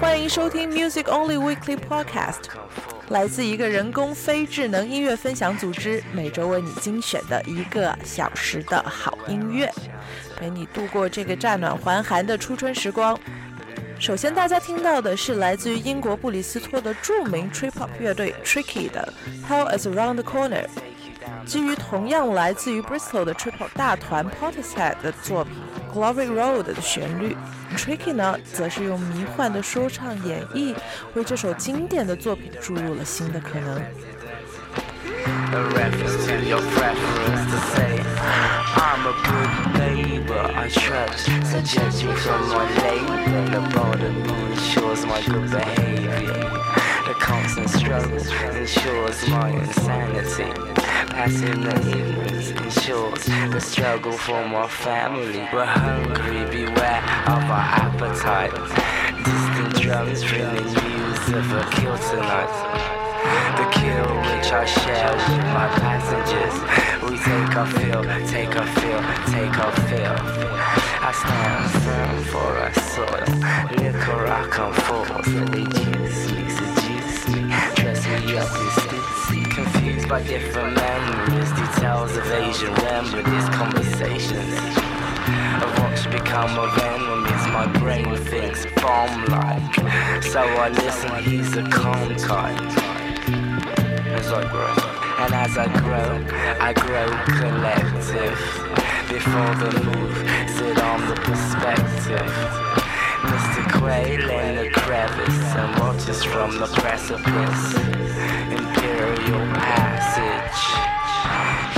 欢迎收听 Music Only Weekly Podcast，来自一个人工非智能音乐分享组织，每周为你精选的一个小时的好音乐，陪你度过这个乍暖还寒的初春时光。首先，大家听到的是来自于英国布里斯托的著名 Trip Hop 乐队 Tricky 的《Hell Is a Round the Corner》，基于同样来自于 Bristol 的 Trip Hop 大团 Portishead 的作品。g l o r e r Road 的旋律，Tricky 呢，则是用迷幻的说唱演绎，为这首经典的作品注入了新的可能。constant struggles ensures my insanity. Passing the evenings ensures the struggle for my family. We're hungry, beware of our appetite. Distant drums bringing views of a kill tonight. The kill which I share with my passengers. We take a fill, take a fill, take a fill. I stand firm for our soil. Liquor I come forth, and they juice me Confused by different memories, details of Asian these conversations. Of what should become of enemies, my brain thinks bomb like. So I listen, he's a calm kind As I grow, and as I grow, I grow collective. Before the move, sit on the perspective trail in the crevice and watches from the precipice. Imperial passage.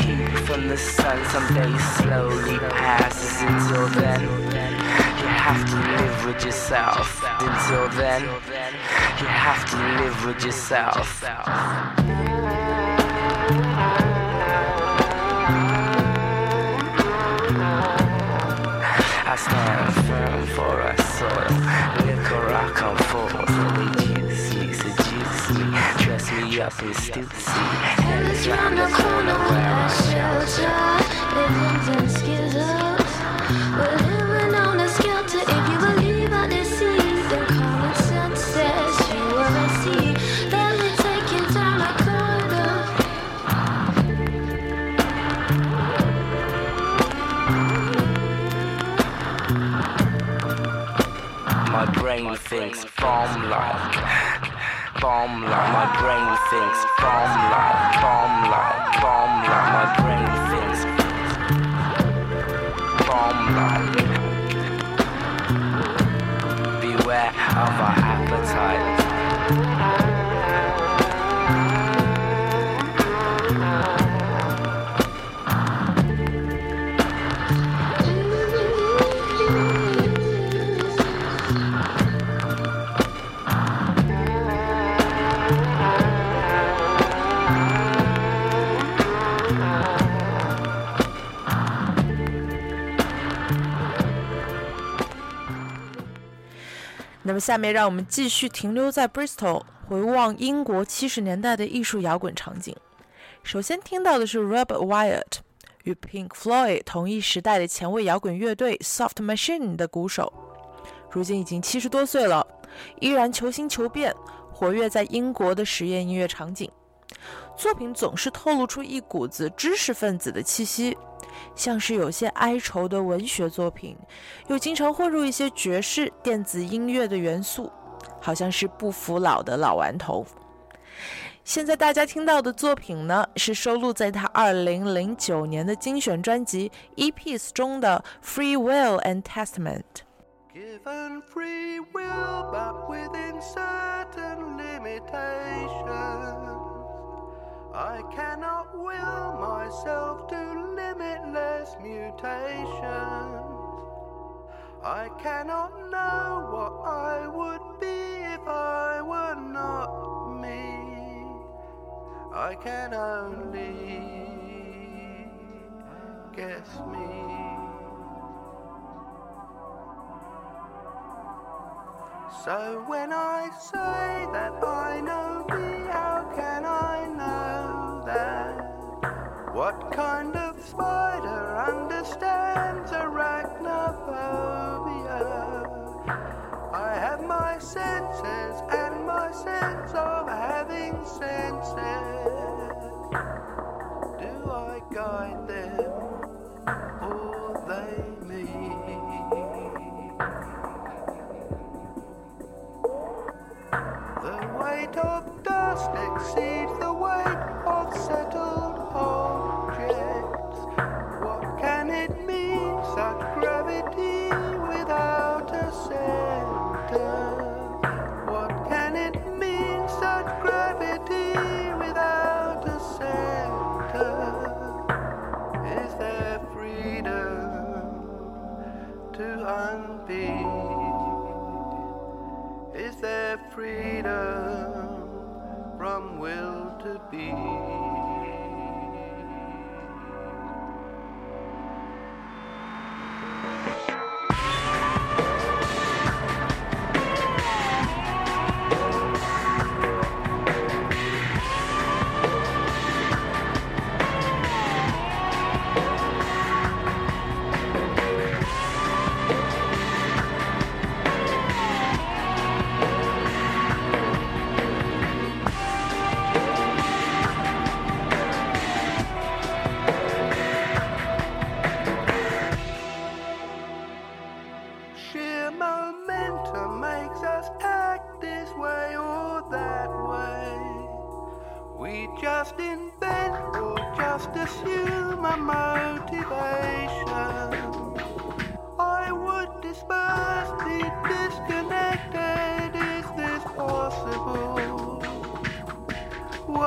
Heat from the sun someday slowly passes. Until then, you have to live with yourself. Until then, you have to live with yourself. I stand firm for a soil. Rock on come forward, the way you dress me up in stoops And it's round the corner where I shelter, living and skizzle. brain thinks bomb like bomb like my brain thinks bomb like bomb like bomb like my brain thinks bomb like 那么下面让我们继续停留在 Bristol，回望英国七十年代的艺术摇滚场景。首先听到的是 Robert Wyatt，与 Pink Floyd 同一时代的前卫摇滚乐队 Soft Machine 的鼓手，如今已经七十多岁了，依然求新求变，活跃在英国的实验音乐场景，作品总是透露出一股子知识分子的气息。像是有些哀愁的文学作品，又经常混入一些爵士电子音乐的元素，好像是不服老的老顽童。现在大家听到的作品呢，是收录在他2009年的精选专辑《EP》中的《Free Will and Testament》。I cannot will myself to limitless mutations. I cannot know what I would be if I were not me. I can only guess me. So when I say that I know thee, how can I know that? What kind of spider understands arachnophobia? I have my senses and my sense of having senses.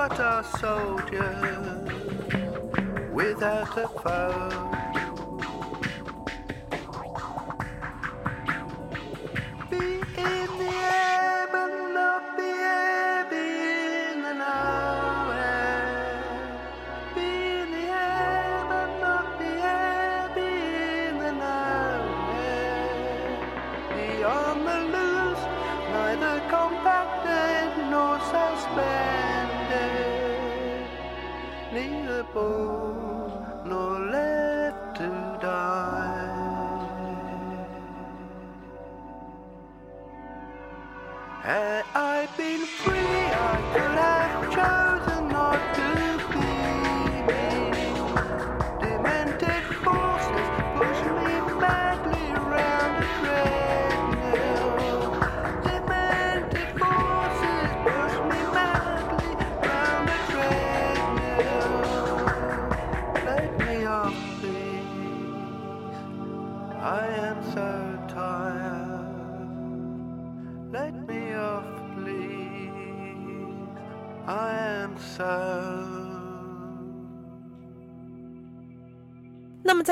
What are soldiers without a foe?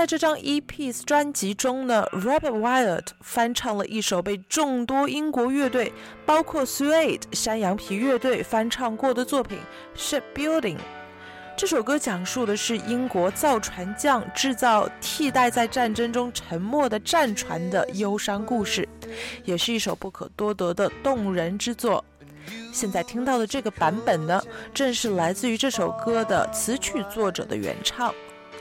这张 EP 专辑中呢，Robert Wyatt 翻唱了一首被众多英国乐队，包括 Suede 山羊皮乐队翻唱过的作品《Shipbuilding》。这首歌讲述的是英国造船匠制造替代在战争中沉没的战船的忧伤故事，也是一首不可多得的动人之作。现在听到的这个版本呢，正是来自于这首歌的词曲作者的原唱。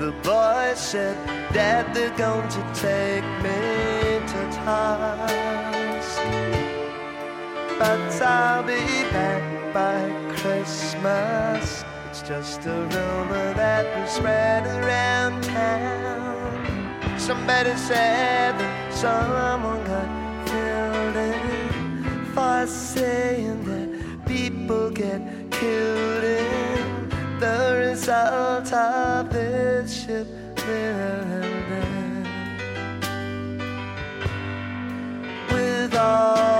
The boy said, Dad, they're going to take me to task. But I'll be back by Christmas. It's just a rumor that was spread around town. Somebody said that someone got killed in for saying that people get killed in the result of this ship With all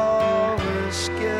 always get.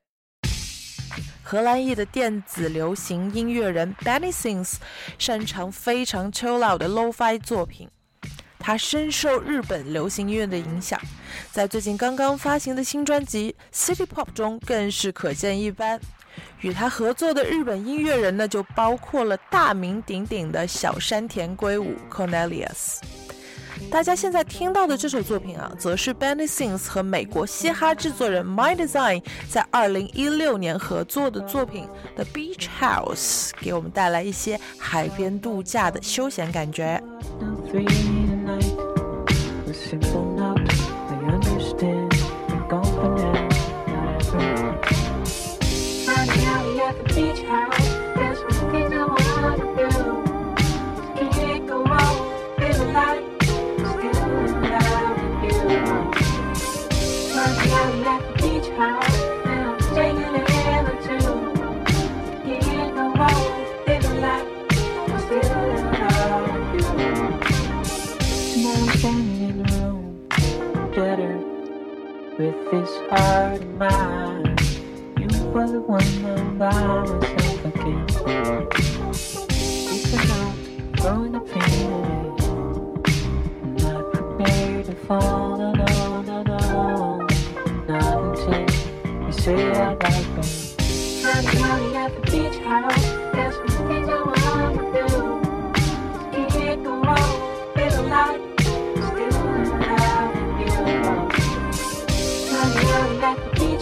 荷兰裔的电子流行音乐人 Benny s i n g s 擅长非常 chill out 的 Lo-Fi 作品。他深受日本流行音乐的影响，在最近刚刚发行的新专辑 City Pop 中更是可见一斑。与他合作的日本音乐人呢，就包括了大名鼎鼎的小山田圭吾 Cornelius。大家现在听到的这首作品啊，则是 Benny s i n g s 和美国嘻哈制作人 My Design 在二零一六年合作的作品《The Beach House》，给我们带来一些海边度假的休闲感觉。with this heart hard mind. You were the one I'm by myself again. It's about growing up anyway. I'm not prepared to fall, alone, alone. no, no. Not until you say I like them. I'm going at the beach house, there's nothing.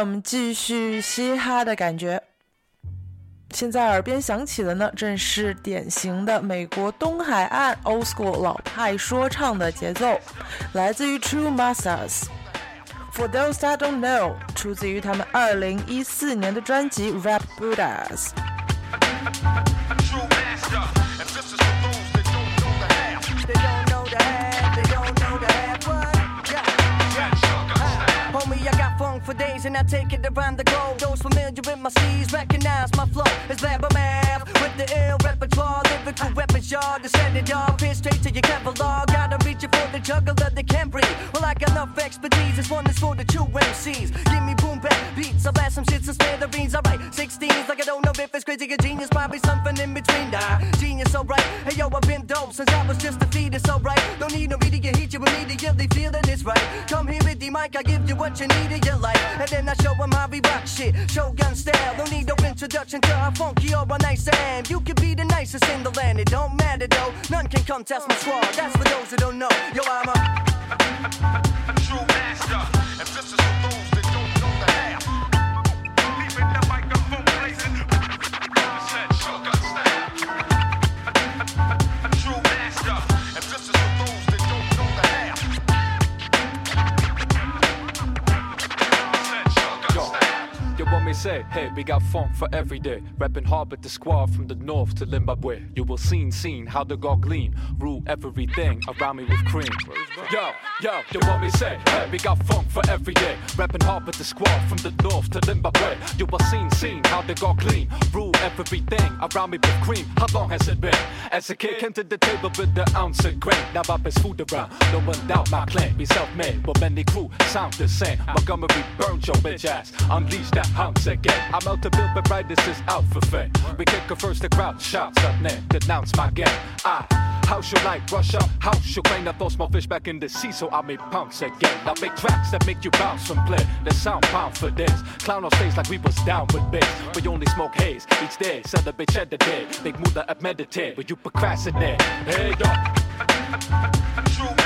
我们继续嘻哈的感觉。现在耳边响起的呢，正是典型的美国东海岸 old school 老派说唱的节奏，来自于 True Masters。For those I don't know，出自于他们二零一四年的专辑《Rap Buddas h》。for days and I take it around the globe. Those familiar with my seas recognize my flow. It's lab map with the ill repertoire, lyrical weapons, y'all. Descended y'all, pin straight to your Kevlar. Gotta reach you for the juggle of the breathe. Well, I got enough expertise, This one that's for the two MCs. Give me boom back beats, I blast some shits and spare the beans. I write 16s like I don't know if it's crazy or genius, probably something in between. Nah, genius, alright. Hey yo, I've been dope since I was just a fetus, alright. Don't need no media, heat you immediately, that it's right. Come here with the mic, I give you what you need in your life. And then I show them how we rock shit. Shogun style. No need no introduction to how funky or a nice am. You can be the nicest in the land. It don't matter though. None can come test my squad. That's for those who don't know. Yo, I'm a, a, a true master. And this is say, hey, we got funk for every day. Rapping hard with the squad from the north to Zimbabwe. You will seen, seen how the gogleen rule everything around me with cream. Yo, yo, you want me say, hey, we got funk for every day. Rapping hard with the squad from the north to Zimbabwe. You will seen, seen how the gogleen rule everything around me with cream. How long has it been? As a kid, came to the table with the ounce of grain. Now I pass food around, no one doubt my claim. Be self-made, but many crew sound the same. Montgomery burned your bitch ass, unleash that hump again. I'm out to build, my right, this is out for fame. We kick a first the crowd, shouts up name, denounce my game. I House your I rush up, house your brain. I throw small fish back in the sea so I may bounce again. I make tracks that make you bounce and play. The sound pound for this. Clown on stage like we was down with bass. We only smoke haze each day. Celebrate the day. Make move up meditate, but you procrastinate. Hey, dog. True.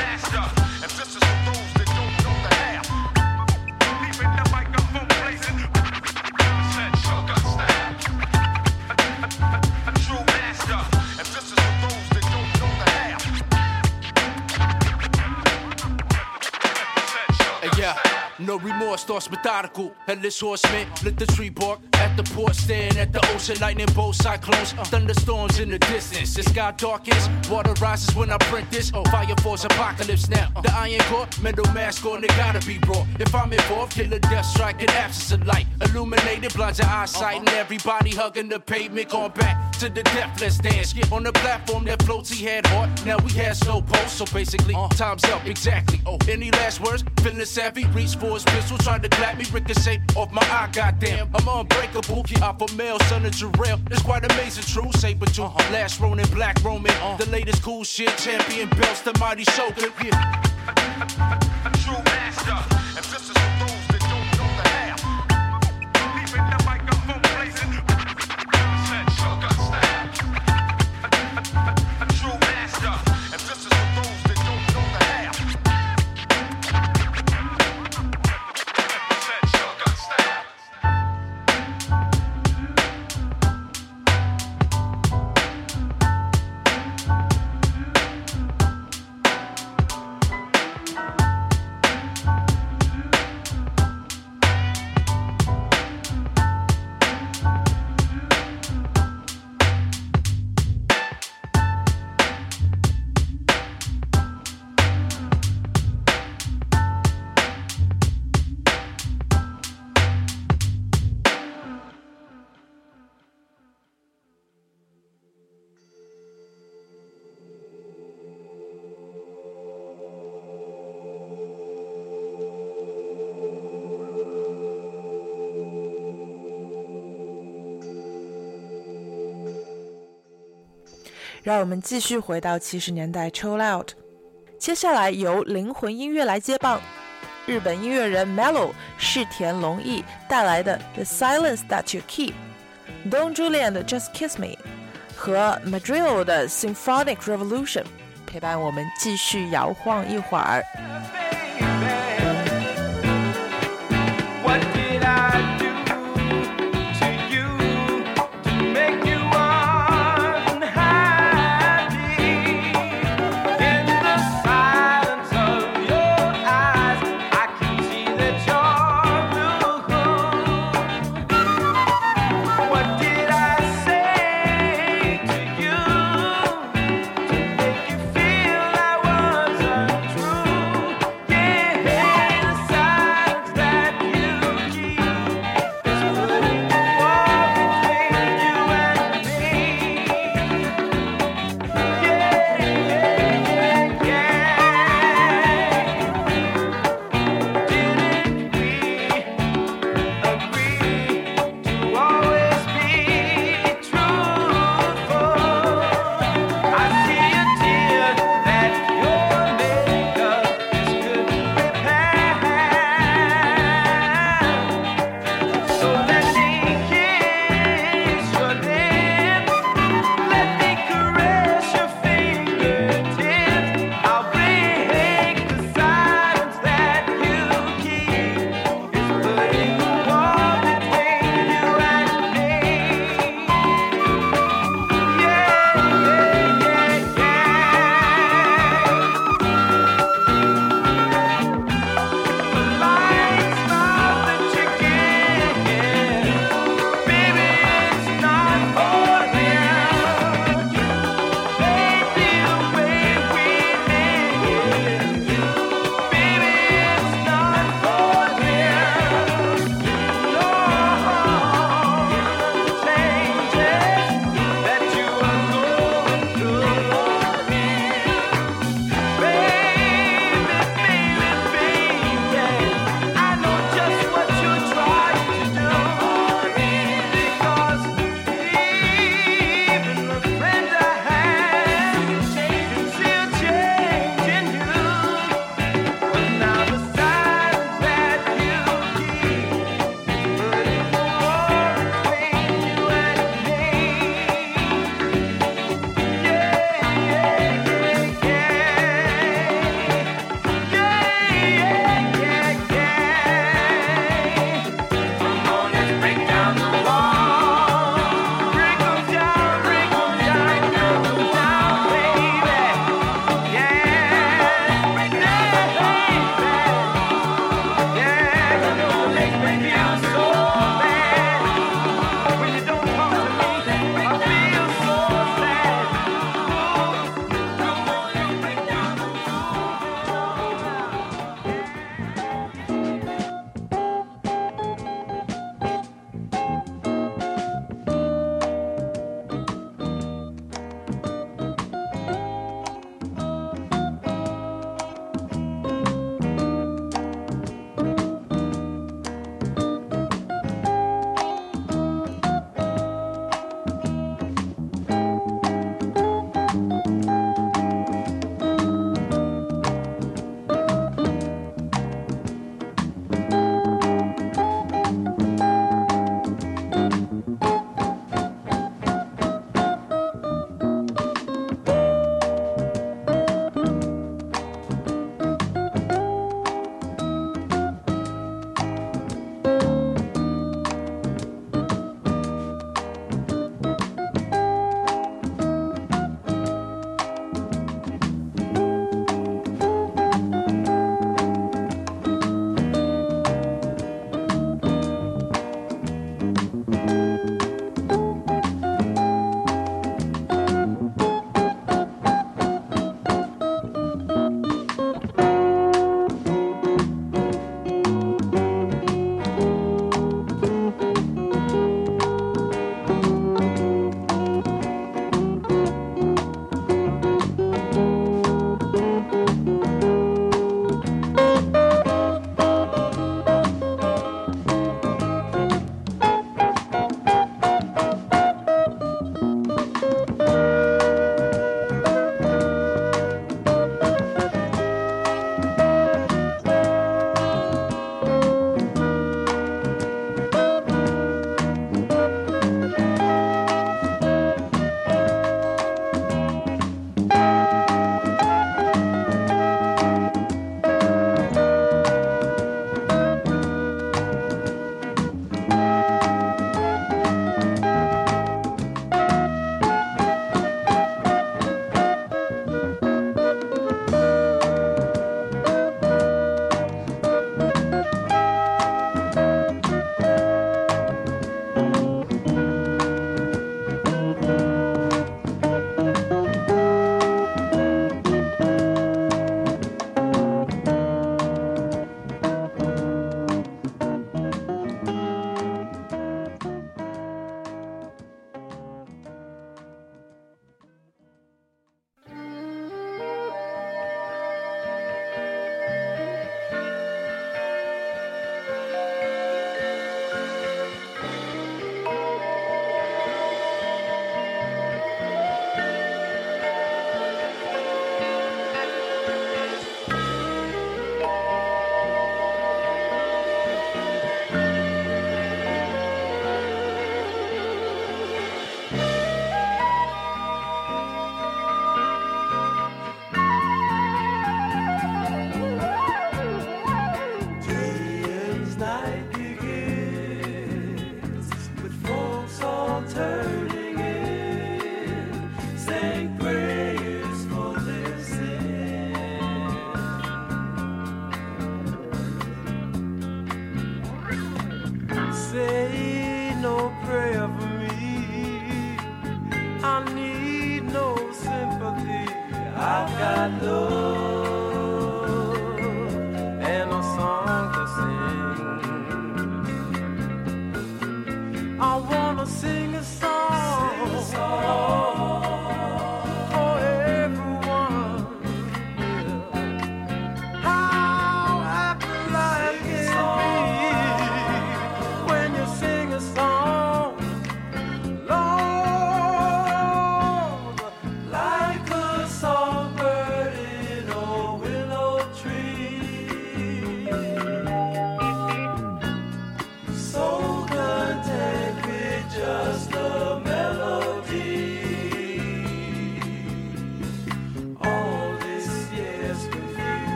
No remorse, thoughts methodical. Headless horseman, lit the tree bark at the port, staring at the ocean, lightning bolt, cyclones, uh. thunderstorms in the distance. The sky darkens, water rises when I print this. Oh. Fire force apocalypse now. Uh. The iron core, metal mask on, it gotta be brought. If I'm involved, killer death strike and absence of light. Illuminated, blinds your eyesight, uh-huh. and everybody hugging the pavement, going back to the deathless dance. Yeah, on the platform that floats, he had heart. Now we had slow pulse, so basically, uh, time's up, exactly. Oh, any last words? Feeling savvy, reach for his pistol, tried to clap me, ricochet off my eye, goddamn. I'm unbreakable, yeah, a male, son of Jarrell. It's quite amazing, true, saber tooth. Uh-huh. Last Ronin, black Roman, uh, the latest cool shit, champion belts, the mighty show. Yeah. True master. 让我们继续回到七十年代 Chill Out，接下来由灵魂音乐来接棒，日本音乐人 Mellow 世田隆义带来的《The Silence That You Keep》，Don Julian 的《Just Kiss Me》和 Madrigal 的《Symphonic Revolution》陪伴我们继续摇晃一会儿。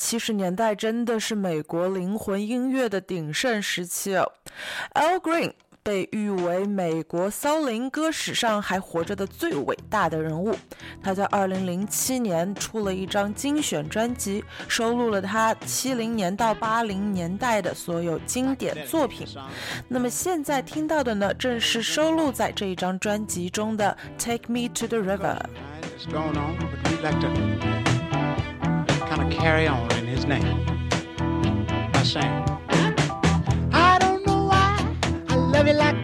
七十年代真的是美国灵魂音乐的鼎盛时期。a l Green 被誉为美国骚灵歌史上还活着的最伟大的人物。他在二零零七年出了一张精选专辑，收录了他七零年到八零年代的所有经典作品。那么现在听到的呢，正是收录在这一张专辑中的《Take Me to the River》。kind of carry on in his name by saying, I don't know why I love you like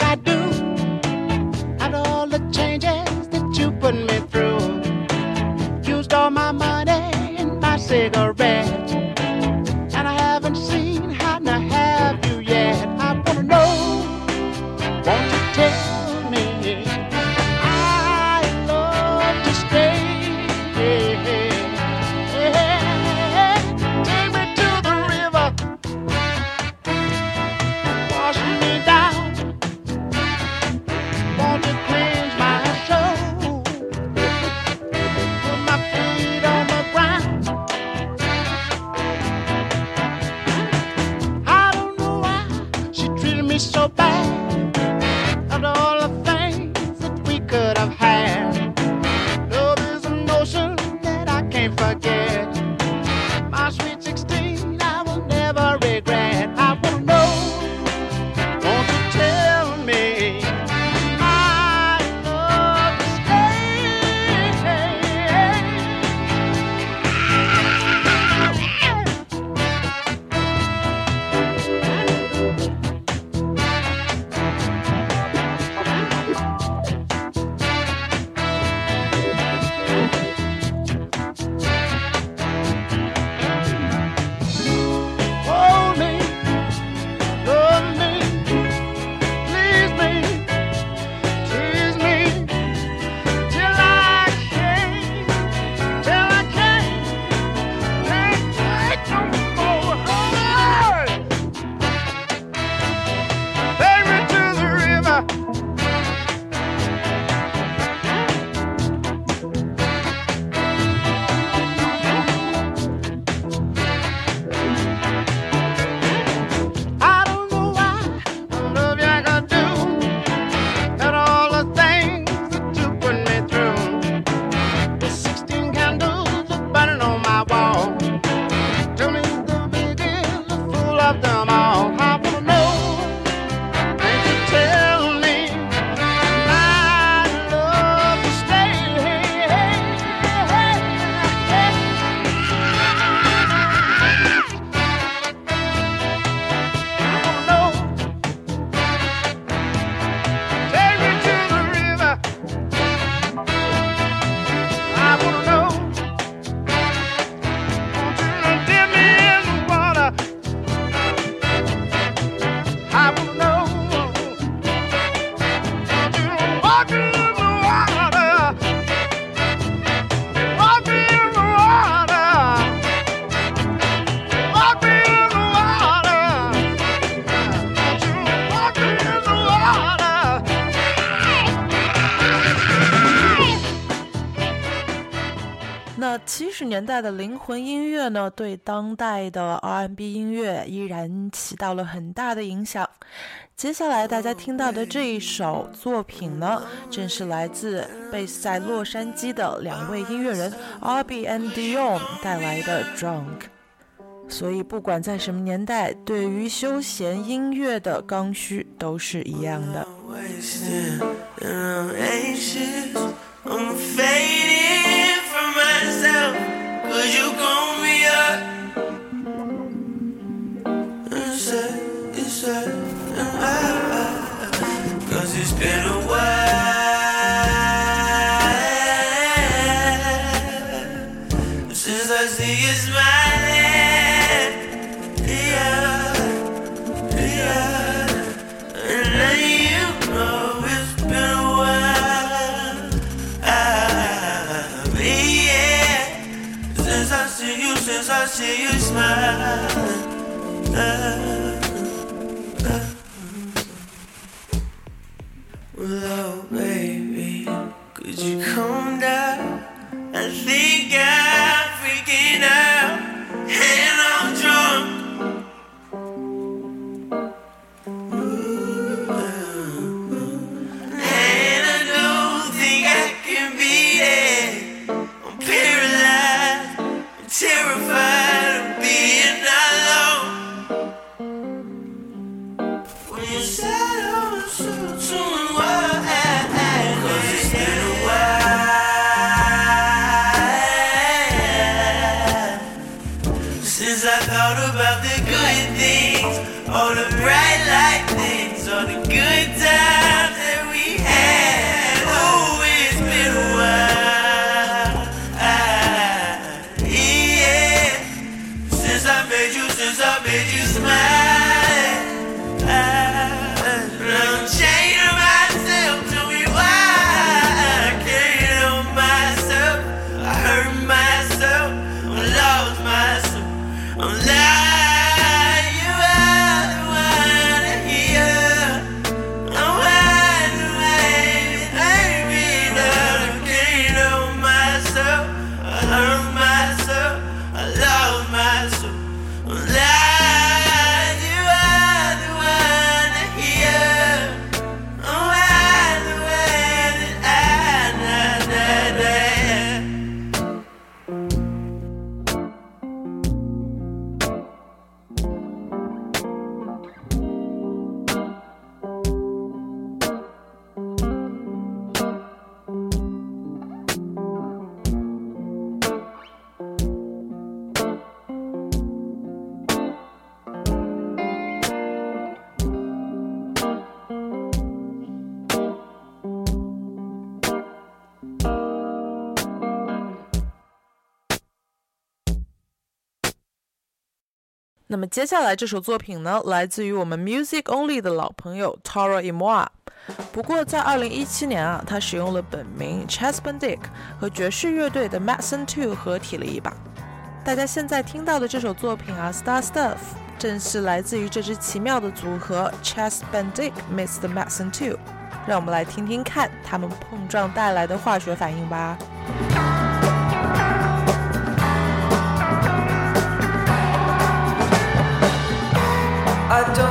年代的灵魂音乐呢，对当代的 R N B 音乐依然起到了很大的影响。接下来大家听到的这一首作品呢，正是来自被在洛杉矶的两位音乐人 R B and Dion 带来的 Drunk。所以，不管在什么年代，对于休闲音乐的刚需都是一样的。you call me up and say, and say, and cause it's been a while. the good things, all the bright light things, all the good times. 接下来这首作品呢，来自于我们 Music Only 的老朋友 t a r a Imoa。不过在二零一七年啊，他使用了本名 Chespen Dick 和爵士乐队的 m a d i s o n Two 合体了一把。大家现在听到的这首作品啊，《Star Stuff》，正是来自于这支奇妙的组合 Chespen Dick m i s t s m a d i s o n Two。让我们来听听看他们碰撞带来的化学反应吧。I don't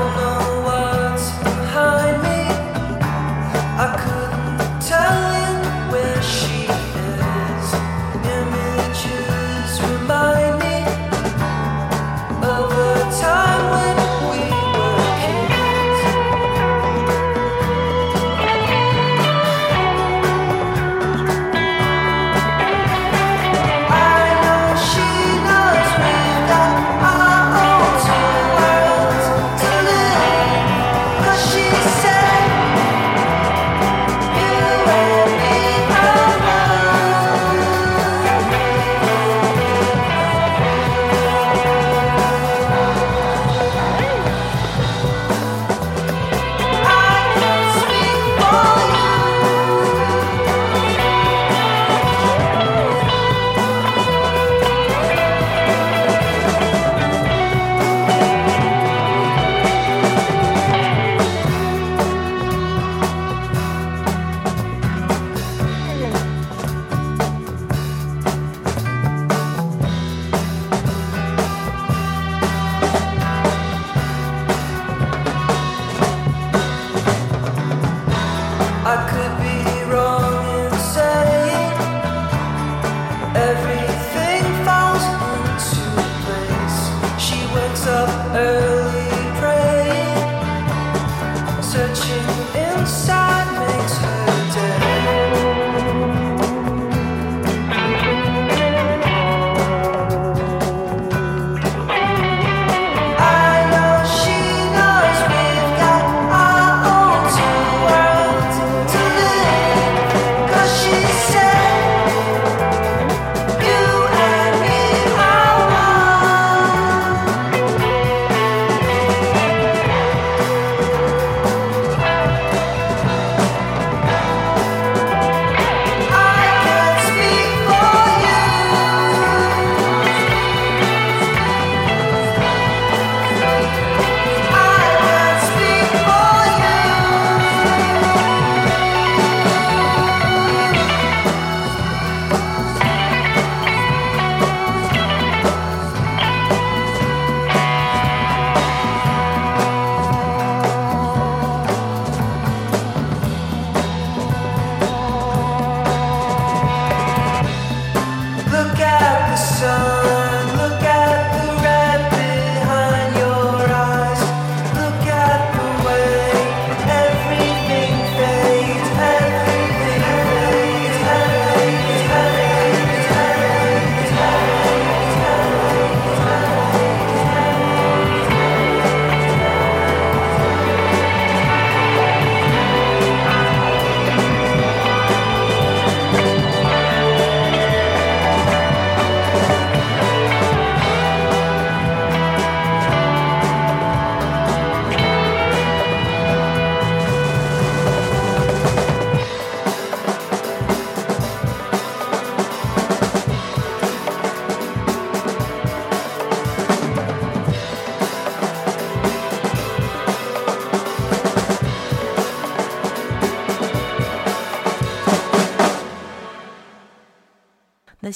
every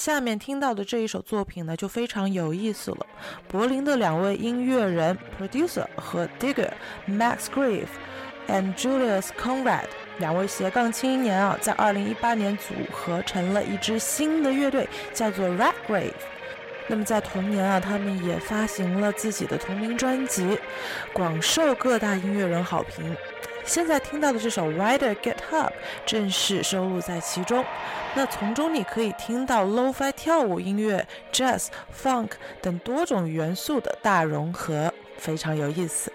下面听到的这一首作品呢，就非常有意思了。柏林的两位音乐人 producer 和 digger Max Grave and Julius Conrad 两位斜杠青年啊，在二零一八年组合成了一支新的乐队，叫做 Red Grave。那么在同年啊，他们也发行了自己的同名专辑，广受各大音乐人好评。现在听到的这首《r i d e r Get Up》正式收录在其中。那从中你可以听到 lofi 跳舞音乐、jazz、funk 等多种元素的大融合，非常有意思。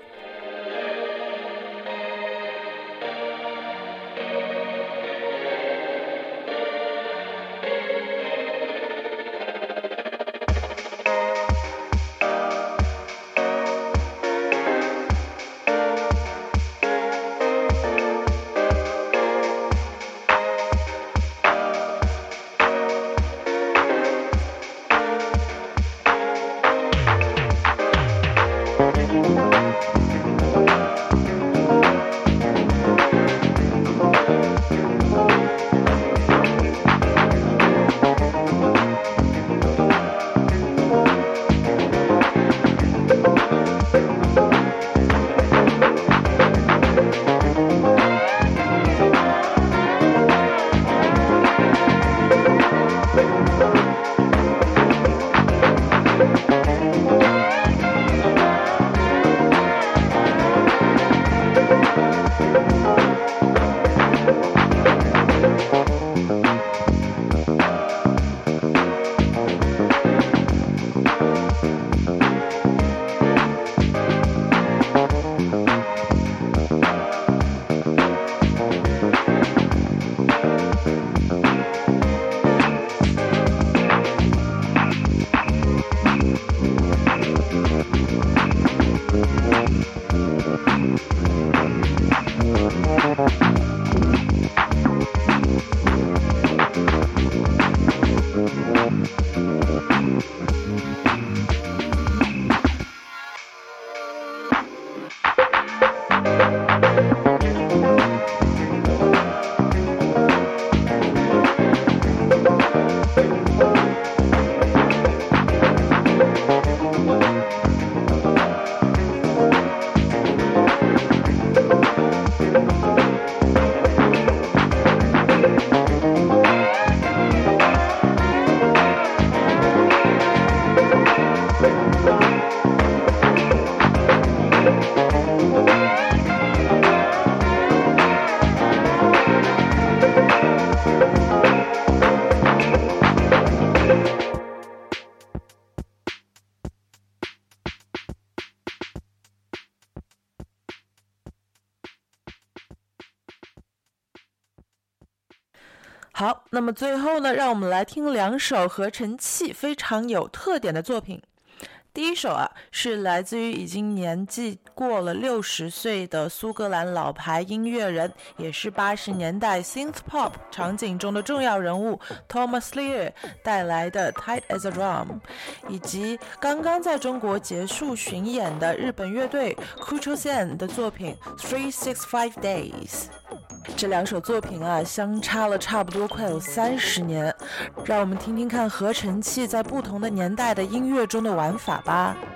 那么最后呢，让我们来听两首合成器非常有特点的作品。第一首啊，是来自于已经年纪过了六十岁的苏格兰老牌音乐人，也是八十年代 synth pop 场景中的重要人物 Thomas l e a r 带来的 Tight as a Drum，以及刚刚在中国结束巡演的日本乐队 k u c h o z a n 的作品 Three Six Five Days。这两首作品啊，相差了差不多快有三十年，让我们听听看合成器在不同的年代的音乐中的玩法。八。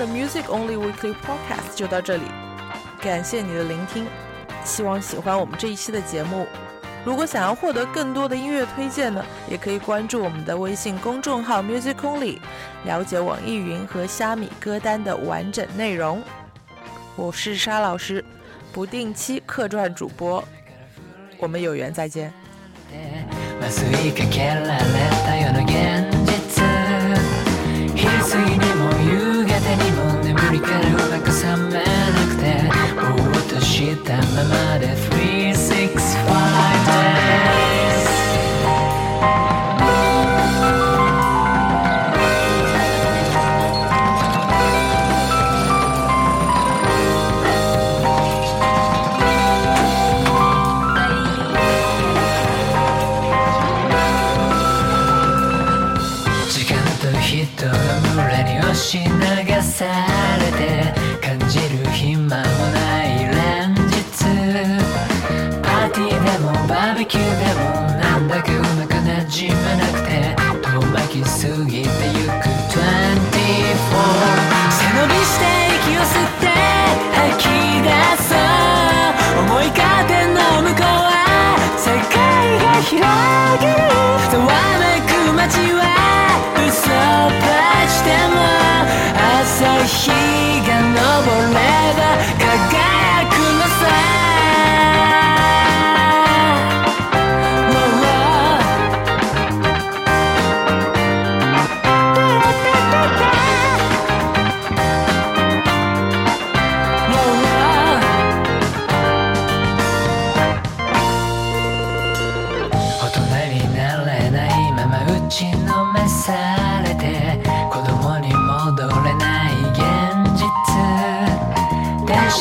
The Music Only Weekly Podcast 就到这里，感谢你的聆听，希望喜欢我们这一期的节目。如果想要获得更多的音乐推荐呢，也可以关注我们的微信公众号 Music Only，了解网易云和虾米歌单的完整内容。我是沙老师，不定期客串主播，我们有缘再见。にも眠りからうまく覚めなくてぼーっとしたままで365で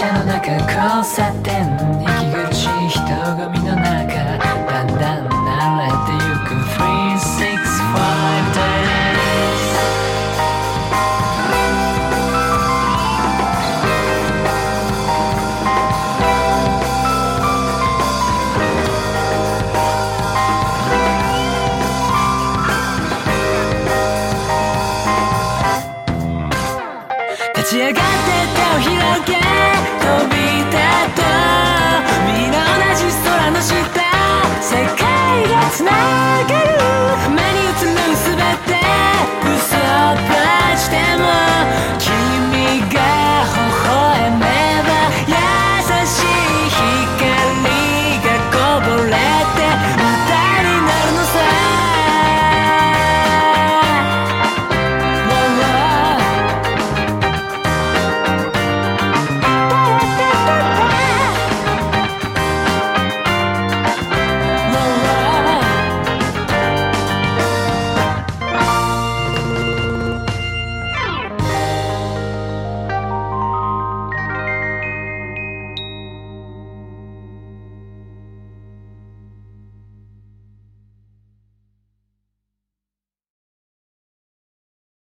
車の中交差点息苦しい人混みの中